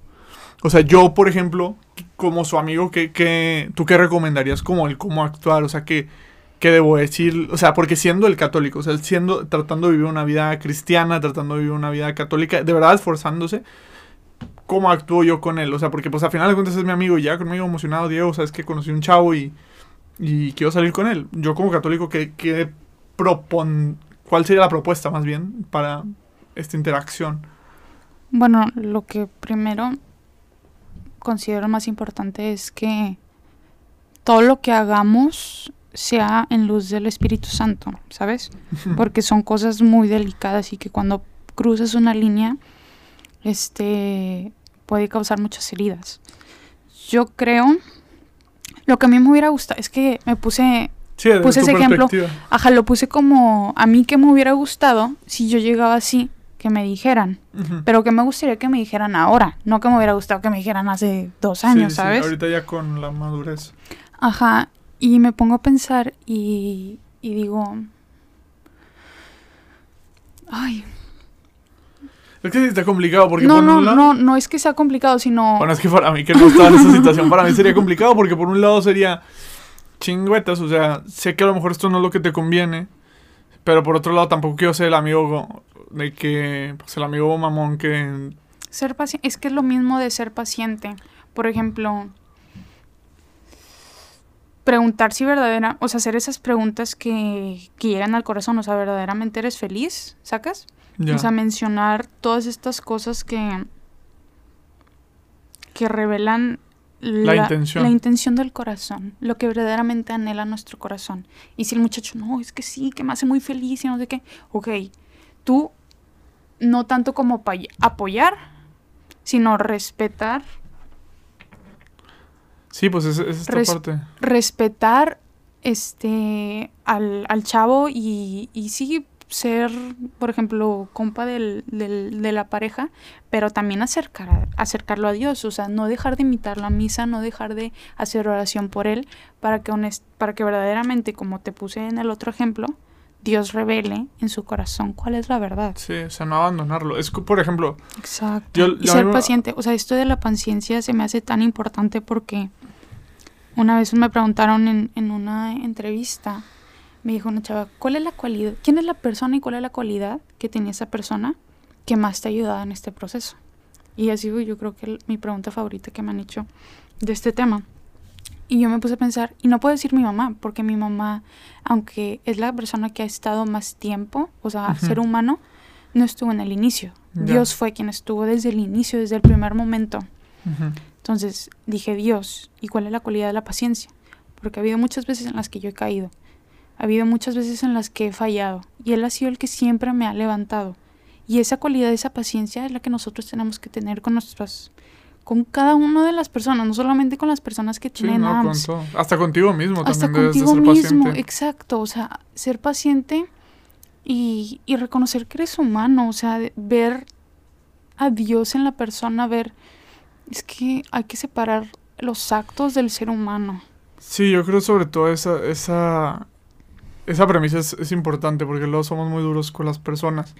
O sea, yo, por ejemplo, como su amigo, ¿qué, tú qué recomendarías como el cómo actuar? O sea, ¿qué, ¿qué debo decir? O sea, porque siendo el católico, o sea, siendo, tratando de vivir una vida cristiana, tratando de vivir una vida católica, de verdad esforzándose, ¿cómo actúo yo con él? O sea, porque pues al final de cuentas es mi amigo y ya conmigo emocionado, Diego, sabes que conocí un chavo y, y quiero salir con él. Yo como católico, ¿qué, qué propon ¿Cuál sería la propuesta más bien para esta interacción? Bueno, lo que primero considero más importante es que todo lo que hagamos sea en luz del Espíritu Santo, ¿sabes? Porque son cosas muy delicadas y que cuando cruzas una línea, este, puede causar muchas heridas. Yo creo, lo que a mí me hubiera gustado, es que me puse Sí, puse ese ejemplo. Ajá, lo puse como a mí que me hubiera gustado si yo llegaba así, que me dijeran. Pero que me gustaría que me dijeran ahora, no que me hubiera gustado que me dijeran hace dos años, ¿sabes? Sí, ahorita ya con la madurez. Ajá, y me pongo a pensar y, y digo, ay, es que está complicado porque no, no, no, no es que sea complicado, sino... Bueno, es que para mí que no estaba en esa situación, para mí sería complicado porque por un lado sería chingüetas, o sea, sé que a lo mejor esto no es lo que te conviene, pero por otro lado tampoco quiero ser el amigo de que, pues el amigo mamón que... Ser paciente, es que es lo mismo de ser paciente. Por ejemplo, preguntar si verdadera, o sea, hacer esas preguntas que, que llegan al corazón, o sea, verdaderamente eres feliz, ¿sacas? O sea, mencionar todas estas cosas que que revelan la, intención. la intención del corazón, lo que verdaderamente anhela nuestro corazón. Y si el muchacho, no, es que sí, que me hace muy feliz y no sé qué, ok, tú no tanto como apoyar, sino respetar. Sí, pues es, esta parte. Respetar este al, al chavo y, y sí, ser, por ejemplo, compa del, de la pareja, pero también acercar, acercarlo a Dios, o sea, no dejar de imitar la misa, no dejar de hacer oración por él, para que, para que verdaderamente, como te puse en el otro ejemplo, Dios revele en su corazón cuál es la verdad. Sí, o sea, no abandonarlo. Es por ejemplo... Exacto. y ser paciente. O sea, esto de la paciencia se me hace tan importante porque una vez me preguntaron en, en una entrevista me dijo una chava, ¿cuál es la cualidad? ¿Quién es la persona y cuál es la cualidad que tiene esa persona ¿qué más te ha ayudado en este proceso? Y así fue yo creo que el- mi pregunta favorita que me han hecho de este tema. Y yo me puse a pensar, y no puedo decir mi mamá, porque mi mamá, aunque es la persona que ha estado más tiempo, o sea, ser humano, no estuvo en el inicio. Dios fue quien estuvo desde el inicio, desde el primer momento. Entonces dije, Dios, ¿y cuál es la cualidad de la paciencia? Porque ha habido muchas veces en las que yo he caído. Ha habido muchas veces en las que he fallado. Y Él ha sido el que siempre me ha levantado. Y esa cualidad, esa paciencia es la que nosotros tenemos que tener con nuestras... Con cada una de las personas, no solamente con las personas que Sí, tienen no, con AMS. todo. Hasta contigo mismo Hasta también debes de contigo ser mismo, paciente. exacto. O sea, ser paciente y, y reconocer que eres humano. O sea, ver a Dios en la persona, ver... Es que hay que separar los actos del ser humano. Sí, yo creo sobre todo esa, esa, esa premisa es, es importante porque luego somos muy duros con las personas.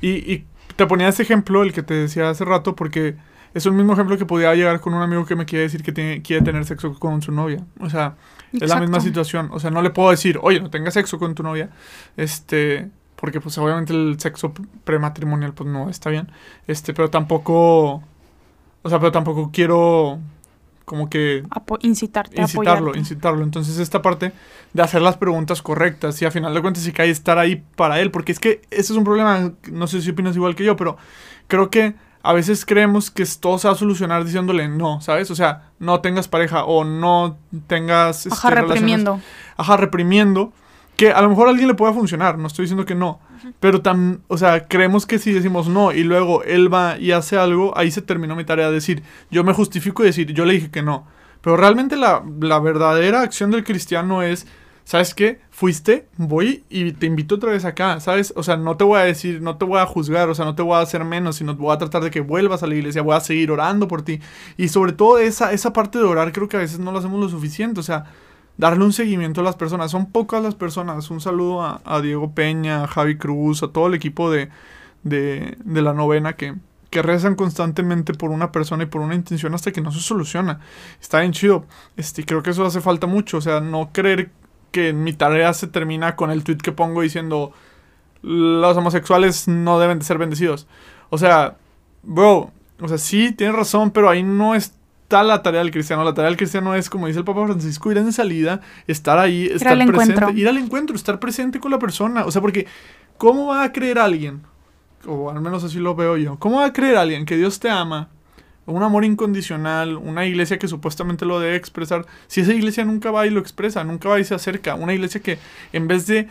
Y, y te ponía ese ejemplo, el que te decía hace rato, porque es el mismo ejemplo que podía llegar con un amigo que me quiere decir que tiene, quiere tener sexo con su novia. O sea, es la misma situación. O sea, no le puedo decir, oye, no tengas sexo con tu novia. Este, porque pues obviamente el sexo prematrimonial pues no está bien. Este, pero tampoco, o sea, pero tampoco quiero como que Apo- incitarte, incitarlo, apoyarte. incitarlo. Entonces esta parte de hacer las preguntas correctas y a final de cuentas si cae estar ahí para él, porque es que ese es un problema, no sé si opinas igual que yo, pero creo que a veces creemos que todo se va a solucionar diciéndole no, ¿sabes? O sea, no tengas pareja o no tengas... Ajá, este, relaciones- reprimiendo. Ajá, reprimiendo. Que a lo mejor a alguien le pueda funcionar, no estoy diciendo que no. Pero tan, o sea, creemos que si decimos no y luego él va y hace algo, ahí se terminó mi tarea de decir, yo me justifico y decir, yo le dije que no. Pero realmente la, la verdadera acción del cristiano es, ¿sabes qué? Fuiste, voy y te invito otra vez acá, ¿sabes? O sea, no te voy a decir, no te voy a juzgar, o sea, no te voy a hacer menos, sino voy a tratar de que vuelvas a la iglesia, voy a seguir orando por ti. Y sobre todo esa, esa parte de orar creo que a veces no lo hacemos lo suficiente, o sea, darle un seguimiento a las personas. Son pocas las personas. Un saludo a, Diego Peña, a Javi Cruz, a todo el equipo de, de, de la novena que, que rezan constantemente por una persona y por una intención hasta que no se soluciona. Está bien chido. Este, creo que eso hace falta mucho. O sea, no creer que mi tarea se termina con el tweet que pongo diciendo los homosexuales no deben de ser bendecidos. O sea, bro, o sea, sí, tienes razón, pero ahí no está la tarea del cristiano. La tarea del cristiano es, como dice el Papa Francisco, ir en salida, estar ahí, estar presente, encuentro. ir al encuentro, estar presente con la persona. O sea, porque, ¿cómo va a creer alguien? O al menos así lo veo yo. ¿Cómo va a creer alguien que Dios te ama? Un amor incondicional, una iglesia que supuestamente lo debe expresar. Si esa iglesia nunca va y lo expresa, nunca va y se acerca. Una iglesia que en vez de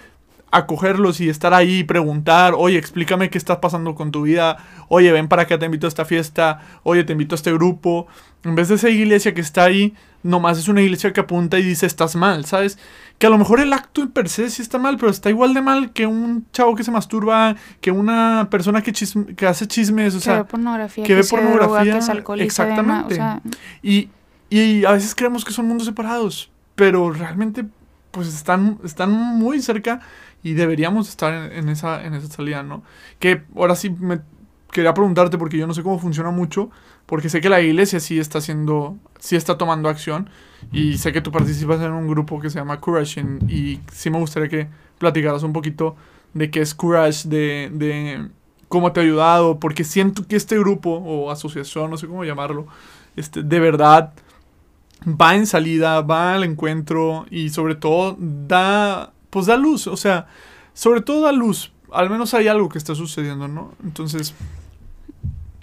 acogerlos y estar ahí y preguntar, oye, explícame qué está pasando con tu vida, oye, ven para acá, te invito a esta fiesta, oye, te invito a este grupo. En vez de esa iglesia que está ahí, nomás es una iglesia que apunta y dice, estás mal, ¿sabes? Que a lo mejor el acto en per se sí está mal, pero está igual de mal que un chavo que se masturba, que una persona que, chism- que hace chismes, o que sea, ve pornografía, que que, ve droga, pornografía, que o exactamente. sea, y, y a veces creemos que son mundos separados, pero realmente pues están, están muy cerca y deberíamos estar en, esa, en esa salida, ¿no? Que ahora sí me quería preguntarte porque yo no sé cómo funciona mucho, porque sé que la iglesia sí está haciendo, sí está tomando acción y sé que tú participas en un grupo que se llama Courage y sí me gustaría que platicaras un poquito de qué es Courage, de, de cómo te ha ayudado, porque siento que este grupo o asociación, no sé cómo llamarlo, este, de verdad va en salida, va al encuentro y sobre todo da, pues da luz, o sea, sobre todo da luz, al menos hay algo que está sucediendo, ¿no? Entonces...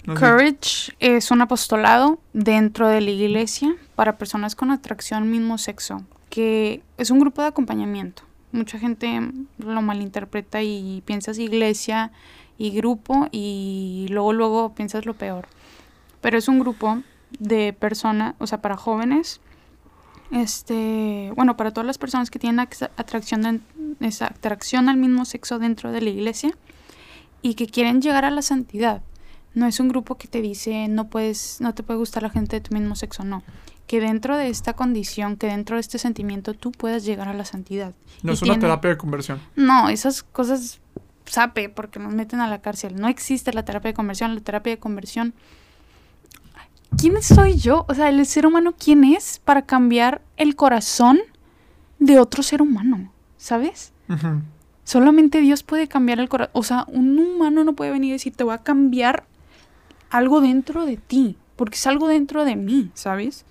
Courage es un apostolado dentro de la iglesia para personas con atracción mismo sexo, que es un grupo de acompañamiento. Mucha gente lo malinterpreta y piensas iglesia y grupo y luego luego piensas lo peor. Pero es un grupo de personas, o sea, para jóvenes, este, bueno, para todas las personas que tienen atracción, esa atracción al mismo sexo dentro de la iglesia y que quieren llegar a la santidad. No es un grupo que te dice no puedes, no te puede gustar la gente de tu mismo sexo, no. Que dentro de esta condición, que dentro de este sentimiento, tú puedas llegar a la santidad. No y es una tiene- terapia de conversión. No, esas cosas sape porque nos meten a la cárcel. No existe la terapia de conversión. La terapia de conversión. ¿Quién soy yo? O sea, el ser humano, ¿quién es para cambiar el corazón de otro ser humano? ¿Sabes? Solamente Dios puede cambiar el corazón. O sea, un humano no puede venir y decir, te voy a cambiar algo dentro de ti, porque es algo dentro de mí, ¿sabes?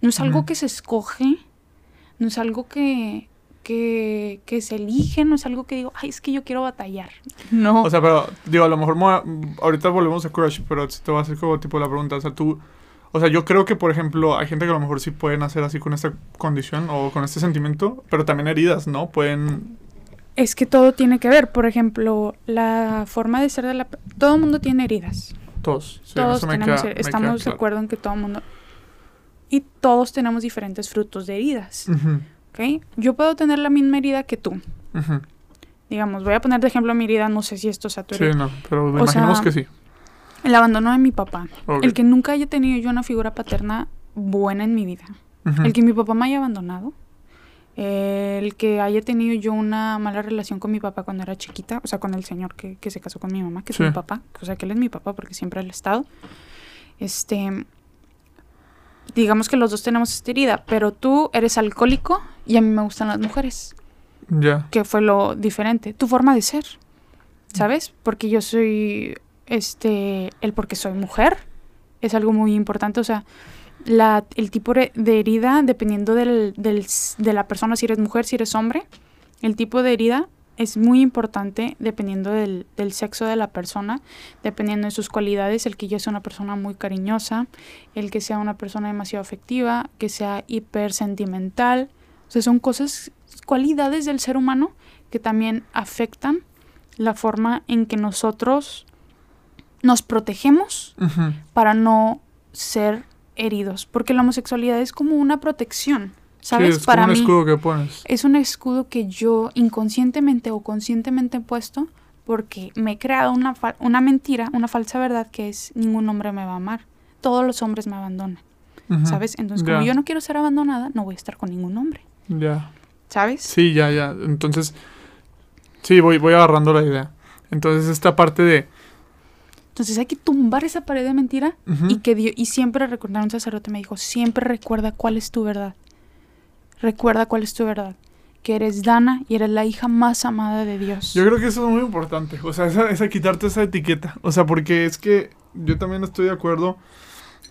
No es algo que se escoge, no es algo que, que, que se elige, no es algo que digo, ay, es que yo quiero batallar. No. O sea, pero, digo, a lo mejor a- ahorita volvemos a Crush, pero te voy a hacer como tipo la pregunta. O sea, tú. O sea, yo creo que, por ejemplo, hay gente que a lo mejor sí puede nacer así con esta condición o con este sentimiento, pero también heridas, ¿no? Pueden. Es que todo tiene que ver. Por ejemplo, la forma de ser de la... Todo el mundo tiene heridas. Todos. Sí, todos eso me tenemos, queda- me estamos queda de claro. acuerdo en que todo el mundo... Y todos tenemos diferentes frutos de heridas. ¿Ok? Yo puedo tener la misma herida que tú. Digamos, voy a poner de ejemplo mi herida, no sé si esto sea tu Sí, herida. no, pero O imaginemos sea, que sí. El abandono de mi papá. El que nunca haya tenido yo una figura paterna buena en mi vida. El que mi papá me haya abandonado. El que haya tenido yo una mala relación con mi papá cuando era chiquita. O sea, con el señor que, que se casó con mi mamá, que Sí. es mi papá. O sea, que él es mi papá porque siempre ha estado. Este. Digamos que los dos tenemos esta herida, pero tú eres alcohólico y a mí me gustan las mujeres. Ya. que fue lo diferente. Tu forma de ser, ¿sabes? Porque yo soy, este, el porque soy mujer, es algo muy importante. O sea, la, el tipo de herida, dependiendo del, del de la persona, si eres mujer, si eres hombre, el tipo de herida es muy importante dependiendo del, del sexo de la persona, dependiendo de sus cualidades, el que yo sea una persona muy cariñosa, el que sea una persona demasiado afectiva, que sea hipersentimental. O sea, son cosas, cualidades del ser humano que también afectan la forma en que nosotros nos protegemos para no ser heridos. Porque la homosexualidad es como una protección, ¿sabes? Sí, es para como un mí escudo que pones. es un escudo que yo inconscientemente o conscientemente he puesto porque me he creado una, fa- una mentira, una falsa verdad que es ningún hombre me va a amar. Todos los hombres me abandonan. ¿sabes? Entonces, como yo no quiero ser abandonada, no voy a estar con ningún hombre, Ya. ¿sabes? Sí, ya, ya. Entonces, sí, voy, voy agarrando la idea. Entonces, esta parte de... Entonces hay que tumbar esa pared de mentira y que Dios, y siempre recordar un sacerdote me dijo, siempre recuerda cuál es tu verdad. Recuerda cuál es tu verdad. Que eres Dana y eres la hija más amada de Dios. Yo creo que eso es muy importante. O sea, esa, esa quitarte esa etiqueta. O sea, porque es que yo también estoy de acuerdo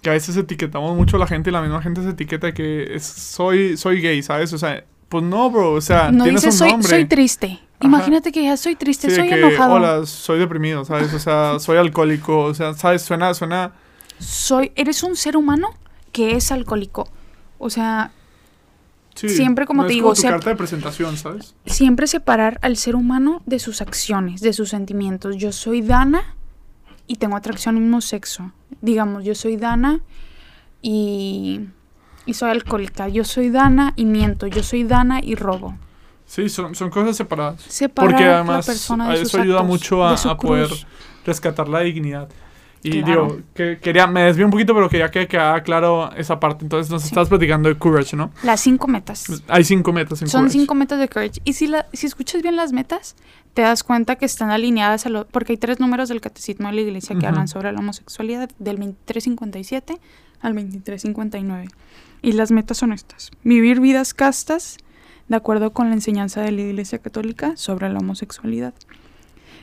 que a veces etiquetamos mucho a la gente y la misma gente se etiqueta que es- soy, soy gay, ¿sabes? O sea, pues no, bro. O sea, no tienes dices un soy, nombre. soy triste. Imagínate que ya soy triste, Sí, soy que, enojado. Hola, soy deprimido, ¿sabes? O sea, soy alcohólico. O sea, ¿sabes? Suena, suena... soy, eres un ser humano que es alcohólico. O sea, Sí, Siempre, como no te es digo, como tu carta de presentación, ¿sabes? siempre separar al ser humano de sus acciones, de sus sentimientos. Yo soy Dana y tengo atracción al mismo sexo. Digamos, yo soy Dana y, y soy alcohólica. Yo soy Dana y miento. Yo soy Dana y robo. Sí, son, son cosas separadas. Separar Porque a además de eso ayuda actos, mucho a, a poder rescatar la dignidad. Y Claro. digo, que quería, me desvío un poquito, pero quería que quedara claro esa parte. Entonces nos Sí. estás platicando de Courage, ¿no? Las cinco metas. Hay cinco metas en Son Courage. cinco metas de Courage. Y si, la, si escuchas bien las metas, te das cuenta que están alineadas a lo... Porque hay tres números del Catecismo de la Iglesia que hablan sobre la homosexualidad, del 2357 al 2359. Y las metas son estas. Vivir vidas castas de acuerdo con la enseñanza de la Iglesia Católica sobre la homosexualidad.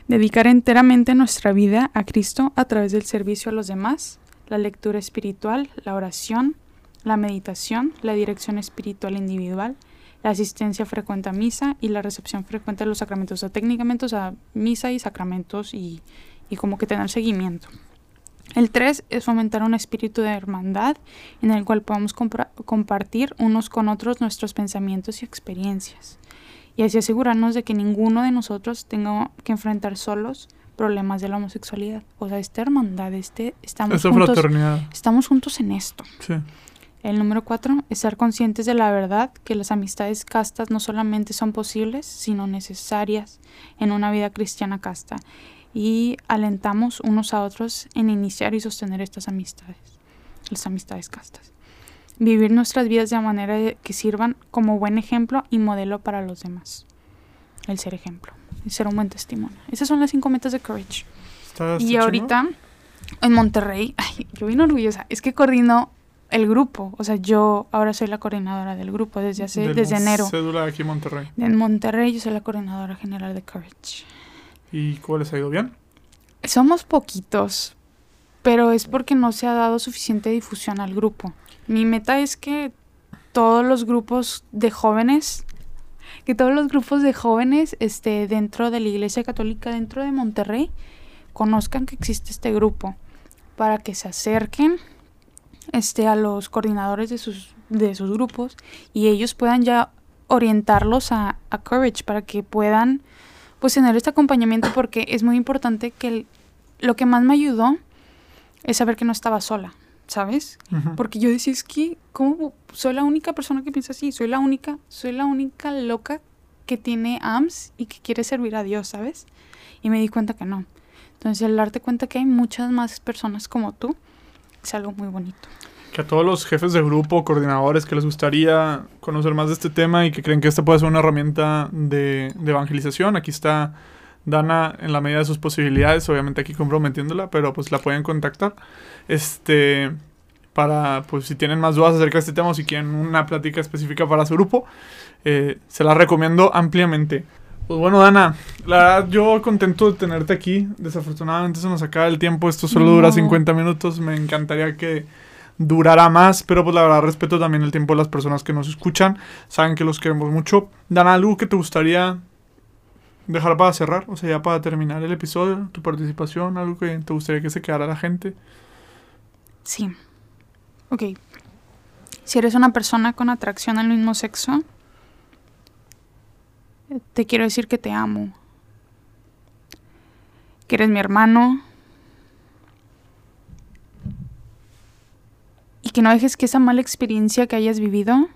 Dedicar enteramente nuestra vida a Cristo a través del servicio a los demás, la lectura espiritual, la oración, la meditación, la dirección espiritual individual, la asistencia frecuente a misa y la recepción frecuente de los sacramentos. O técnicamente, o misa y sacramentos y, y como que tener seguimiento. El 3 es fomentar un espíritu de hermandad en el cual podamos compartir unos con otros nuestros pensamientos y experiencias. Y así asegurarnos de que ninguno de nosotros tenga que enfrentar solos problemas de la homosexualidad. O sea, esta hermandad, este, estamos, Esa juntos, fraternidad. estamos juntos en esto. Sí. El número cuatro es ser conscientes de la verdad que las amistades castas no solamente son posibles, sino necesarias en una vida cristiana casta. Y alentamos unos a otros en iniciar y sostener estas amistades, las amistades castas. Vivir nuestras vidas de manera que sirvan como buen ejemplo y modelo para los demás. El ser ejemplo, el ser un buen testimonio. Esas son las cinco metas de Courage. Y ahorita en Monterrey, ay, yo vine orgullosa, es que coordino el grupo. O sea, yo ahora soy la coordinadora del grupo desde hace, De desde enero. Cédula aquí en Monterrey. En Monterrey yo soy la coordinadora general de Courage. ¿Y cómo les ha ido bien? Somos poquitos, pero es porque no se ha dado suficiente difusión al grupo. Mi meta es que todos los grupos de jóvenes, que todos los grupos de jóvenes este, dentro de la Iglesia Católica, dentro de Monterrey, conozcan que existe este grupo, para que se acerquen este, a los coordinadores de sus, de sus grupos y ellos puedan ya orientarlos a, a Courage para que puedan pues tener este acompañamiento porque es muy importante que el- lo que más me ayudó es saber que no estaba sola, ¿sabes? Porque yo decía, es que, ¿cómo? Soy la única persona que piensa así, soy la única, soy la única loca que tiene AMS y que quiere servir a Dios, ¿sabes? Y me di cuenta que no. Entonces, el darte cuenta que hay muchas más personas como tú es algo muy bonito. Que a todos los jefes de grupo, coordinadores que les gustaría conocer más de este tema y que creen que esta puede ser una herramienta de, de evangelización, aquí está Dana en la medida de sus posibilidades, obviamente aquí comprometiéndola, pero pues la pueden contactar. Este, para, pues si tienen más dudas acerca de este tema o si quieren una plática específica para su grupo, eh, se la recomiendo ampliamente. Pues bueno, Dana, la verdad yo contento de tenerte aquí. Desafortunadamente se nos acaba el tiempo, esto solo dura No. 50 minutos, me encantaría que durará más, pero pues la verdad respeto también el tiempo de las personas que nos escuchan, saben que los queremos mucho. Dana, algo que te gustaría dejar para cerrar, o sea, ya para terminar el episodio, tu participación, algo que te gustaría que se quedara la gente. Sí. Ok. Si eres una persona con atracción al mismo sexo, te quiero decir que te amo. Que eres mi hermano. Que no dejes que esa mala experiencia que hayas vivido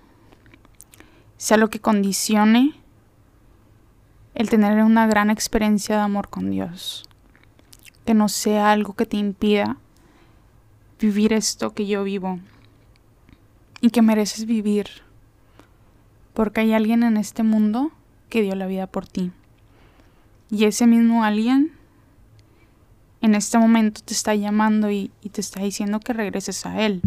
sea lo que condicione el tener una gran experiencia de amor con Dios. Que no sea algo que te impida vivir esto que yo vivo y que mereces vivir porque hay alguien en este mundo que dio la vida por ti y ese mismo alguien en este momento te está llamando y, y te está diciendo que regreses a él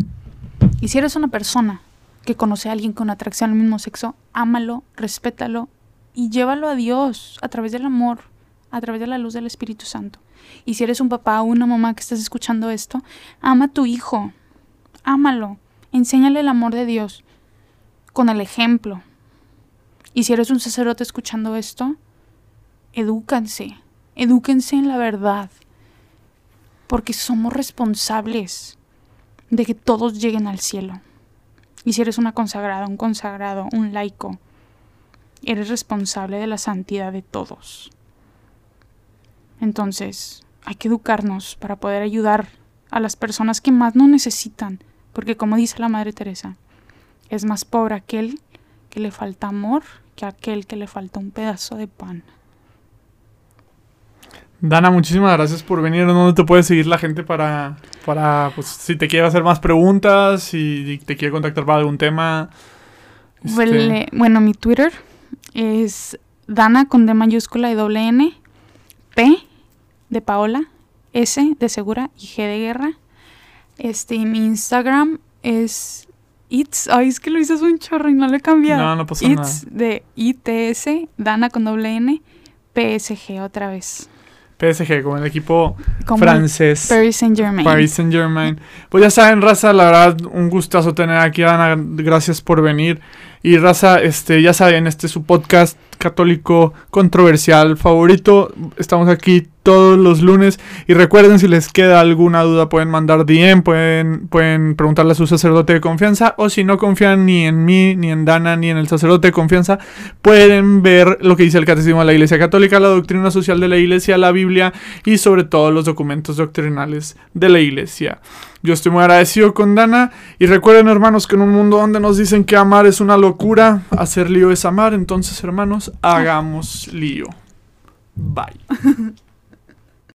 y si eres una persona que conoce a alguien con atracción al mismo sexo ámalo, respétalo y llévalo a Dios a través del amor a través de la luz del Espíritu Santo y si eres un papá o una mamá que estás escuchando esto, ama a tu hijo, ámalo, enséñale el amor de Dios con el ejemplo. Y si eres un sacerdote escuchando esto, edúcanse, edúquense en la verdad, porque somos responsables de que todos lleguen al cielo. Y si eres una consagrada, un consagrado, un laico, eres responsable de la santidad de todos. Entonces, hay que educarnos para poder ayudar a las personas que más nos necesitan, porque como dice la Madre Teresa, es más pobre aquel que le falta amor que aquel que le falta un pedazo de pan. Dana, muchísimas gracias por venir. ¿Dónde te puede seguir la gente para, para pues, si te quiere hacer más preguntas, si te quiere contactar para algún tema? Este, Bueno, mi Twitter es Dana con D mayúscula y doble N, P de Paola, S de segura y G de guerra. Este, y mi Instagram es It's, ay, es que lo hice un chorro y no le he cambiado. No, no pasa It's de ITS, Dana con doble N, PSG otra vez. PSG, como el equipo Como francés. Paris Saint Germain. Paris Saint Germain. Pues ya saben, Raza, la verdad, un gustazo tener aquí a Ana. Gracias por venir. Y Raza, este, ya saben, este es su podcast católico controversial favorito. Estamos aquí todos los lunes. Y recuerden, si les queda alguna duda, pueden mandar DM, pueden, pueden preguntarle a su sacerdote de confianza. O si no confían ni en mí, ni en Dana, ni en el sacerdote de confianza, pueden ver lo que dice el Catecismo de la Iglesia Católica, la doctrina social de la Iglesia, la Biblia y sobre todo los documentos doctrinales de la Iglesia. Yo estoy muy agradecido con Dana y recuerden hermanos que en un mundo donde nos dicen que amar es una locura, hacer lío es amar, entonces hermanos, hagamos lío. Bye.